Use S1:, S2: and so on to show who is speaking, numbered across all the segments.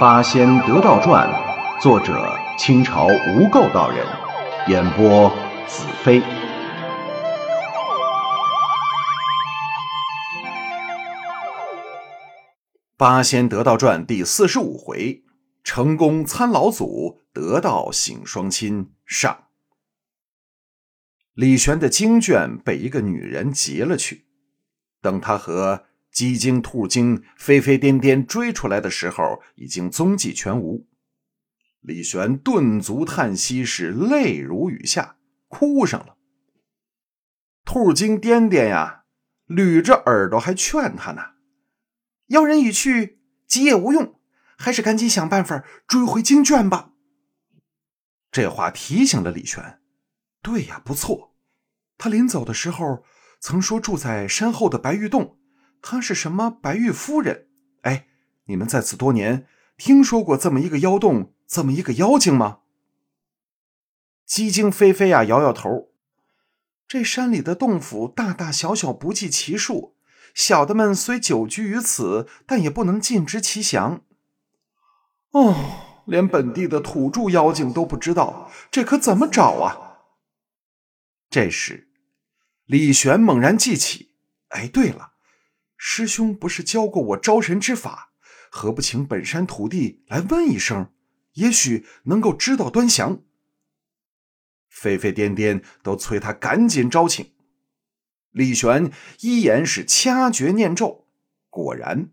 S1: 八仙得道传》，作者清朝无垢道人，演播子飞。八仙得道传第四十五回：成功参老祖，得道醒双亲。上。李玄的经卷被一个女人劫了去，等他和。鸡精、兔精飞飞颠颠追出来的时候，已经踪迹全无。李玄顿足叹息，是泪如雨下，哭上了。兔精颠颠呀，捋着耳朵还劝他呢：“妖人已去，急也无用，还是赶紧想办法追回经卷吧。”这话提醒了李玄。对呀，不错，他临走的时候曾说住在山后的白玉洞。她是什么白玉夫人？哎，你们在此多年，听说过这么一个妖洞，这么一个妖精吗？鸡精飞飞呀，摇摇头。这山里的洞府大大小小不计其数，小的们虽久居于此，但也不能尽知其详。哦，连本地的土著妖精都不知道，这可怎么找啊？这时，李玄猛然记起，哎，对了。师兄不是教过我招神之法，何不请本山徒弟来问一声，也许能够知道端详。飞飞颠颠都催他赶紧招请。李玄依言是掐诀念咒，果然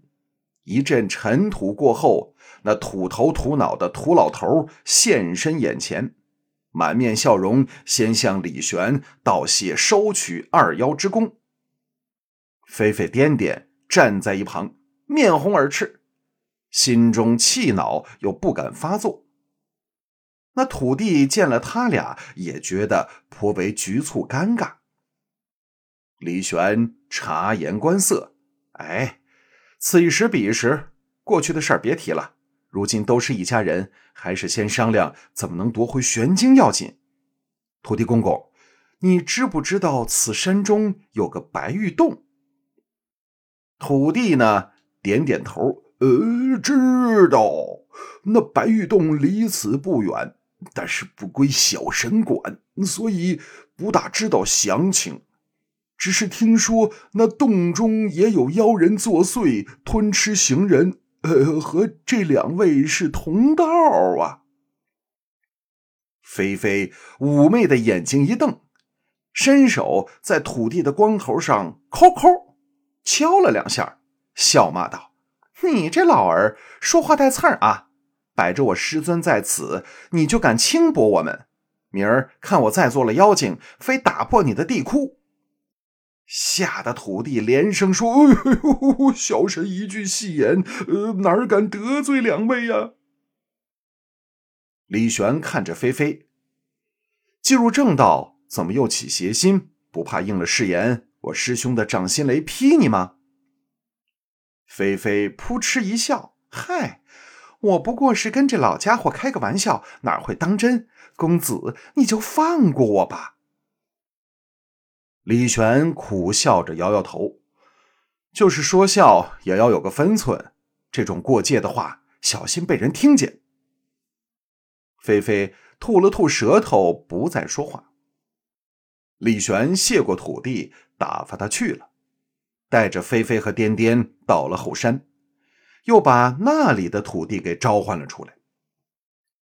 S1: 一阵尘土过后，那土头土脑的土老头现身眼前，满面笑容，先向李玄道谢收取二妖之功。飞飞颠颠站在一旁，面红耳赤，心中气恼又不敢发作。那土地见了他俩，也觉得颇为局促尴尬。李玄察言观色，哎，此一时彼一时，过去的事儿别提了。如今都是一家人，还是先商量怎么能夺回玄经要紧。土地公公，你知不知道此山中有个白玉洞？土地呢？点点头，呃，知道。那白玉洞离此不远，但是不归小神管，所以不大知道详情。只是听说那洞中也有妖人作祟，吞吃行人。呃，和这两位是同道啊。菲菲妩媚的眼睛一瞪，伸手在土地的光头上抠抠。敲了两下，笑骂道：“你这老儿说话带刺儿啊！摆着我师尊在此，你就敢轻薄我们？明儿看我再做了妖精，非打破你的地窟！”吓得土地连声说：“哎呦，小神一句戏言，呃，哪敢得罪两位呀？”李玄看着菲菲，进入正道，怎么又起邪心？不怕应了誓言？我师兄的掌心雷劈你吗？菲菲扑哧一笑，嗨，我不过是跟这老家伙开个玩笑，哪会当真？公子，你就放过我吧。李玄苦笑着摇摇头，就是说笑也要有个分寸，这种过界的话，小心被人听见。菲菲吐了吐舌头，不再说话。李玄谢过土地。打发他去了，带着菲菲和颠颠到了后山，又把那里的土地给召唤了出来。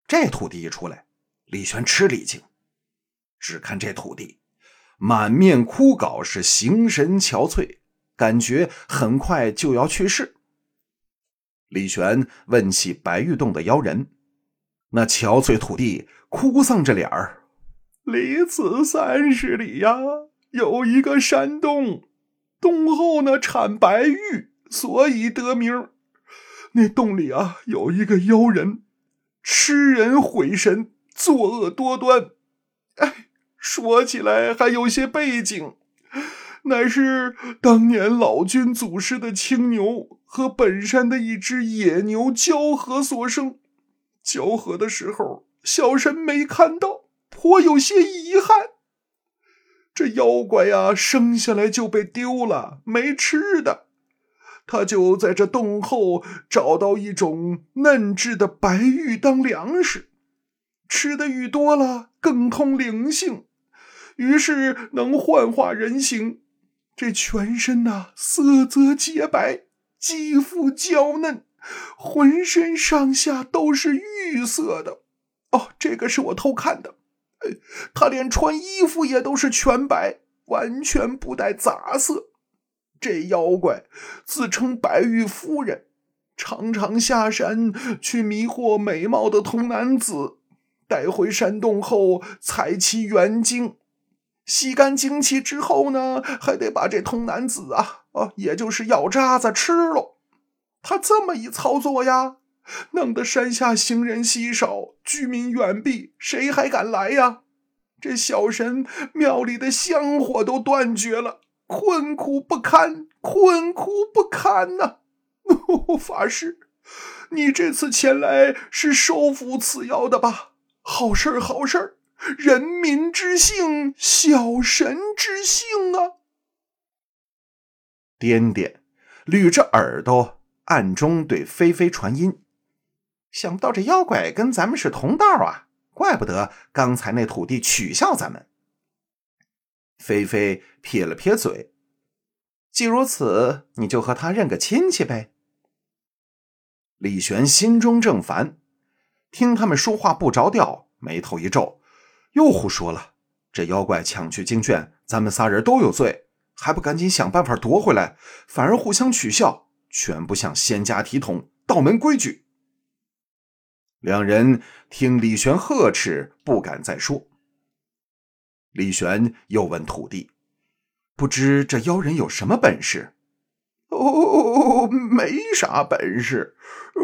S1: 这土地一出来，李玄吃了一惊，只看这土地满面枯槁，是形神憔悴，感觉很快就要去世。李玄问起白玉洞的妖人，那憔悴土地哭丧着脸儿：“离此三十里呀。”有一个山洞，洞后呢产白玉，所以得名。那洞里啊有一个妖人，吃人毁神，作恶多端。哎，说起来还有些背景，乃是当年老君祖师的青牛和本山的一只野牛交合所生。交合的时候，小神没看到，颇有些遗憾。这妖怪呀，生下来就被丢了，没吃的。他就在这洞后找到一种嫩质的白玉当粮食，吃的玉多了，更通灵性，于是能幻化人形。这全身呐，色泽洁白，肌肤娇嫩，浑身上下都是玉色的。哦，这个是我偷看的。他连穿衣服也都是全白，完全不带杂色。这妖怪自称白玉夫人，常常下山去迷惑美貌的童男子，带回山洞后采其元精，吸干精气之后呢，还得把这童男子啊，啊，也就是药渣子吃了。他这么一操作呀，弄得山下行人稀少，居民远避，谁还敢来呀？这小神庙里的香火都断绝了。困苦不堪，困苦不堪呐！法师，你这次前来是收服此妖的吧？好事儿，好事儿！人民之幸，小神之幸啊！颠颠捋着耳朵，暗中对菲菲传音：想不到这妖怪跟咱们是同道啊！怪不得刚才那土地取笑咱们。菲菲撇了撇嘴，既如此，你就和他认个亲戚呗。李玄心中正烦，听他们说话不着调，眉头一皱，又胡说了。这妖怪抢去经卷，咱们仨人都有罪，还不赶紧想办法夺回来？反而互相取笑，全不像仙家体统、道门规矩。两人听李玄呵斥，不敢再说。李玄又问土地：“不知这妖人有什么本事？”“哦，没啥本事，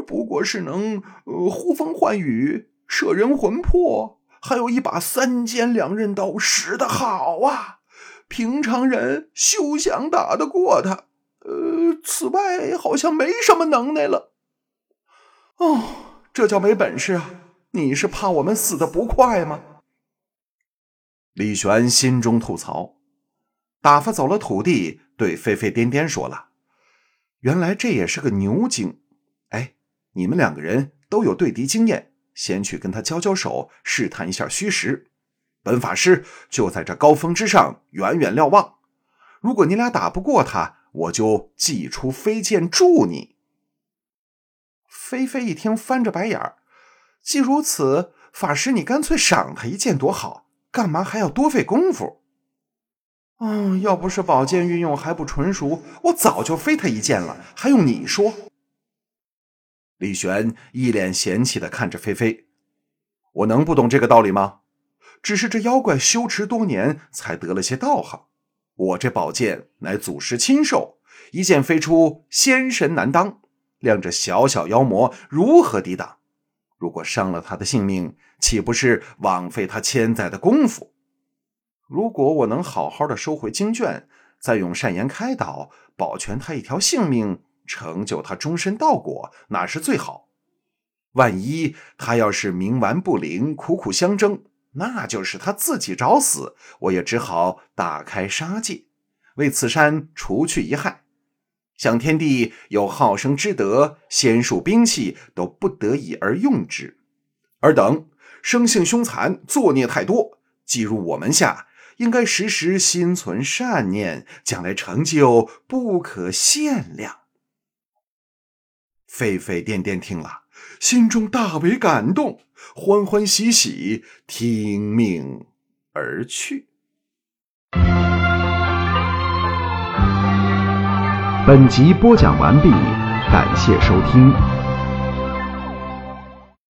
S1: 不过是能呼风唤雨、摄人魂魄，还有一把三尖两刃刀，使得好啊！平常人休想打得过他。呃，此外好像没什么能耐了。”“哦，这叫没本事啊！你是怕我们死的不快吗？”李玄心中吐槽，打发走了土地，对飞飞颠颠说了：“原来这也是个牛精。哎，你们两个人都有对敌经验，先去跟他交交手，试探一下虚实。本法师就在这高峰之上远远瞭望。如果你俩打不过他，我就祭出飞剑助你。”飞飞一听，翻着白眼儿：“既如此，法师你干脆赏他一剑多好。”干嘛还要多费功夫？哦，要不是宝剑运用还不纯熟，我早就飞他一剑了，还用你说？李玄一脸嫌弃的看着菲菲：“我能不懂这个道理吗？只是这妖怪修持多年，才得了些道行。我这宝剑乃祖师亲授，一剑飞出，仙神难当，谅这小小妖魔如何抵挡？如果伤了他的性命。”岂不是枉费他千载的功夫？如果我能好好的收回经卷，再用善言开导，保全他一条性命，成就他终身道果，那是最好。万一他要是冥顽不灵，苦苦相争，那就是他自己找死，我也只好大开杀戒，为此山除去一害。想天地有好生之德，仙术兵器都不得已而用之，尔等。生性凶残，作孽太多。既入我门下，应该时时心存善念，将来成就不可限量。沸沸颠颠听了，心中大为感动，欢欢喜喜听命而去。
S2: 本集播讲完毕，感谢收听。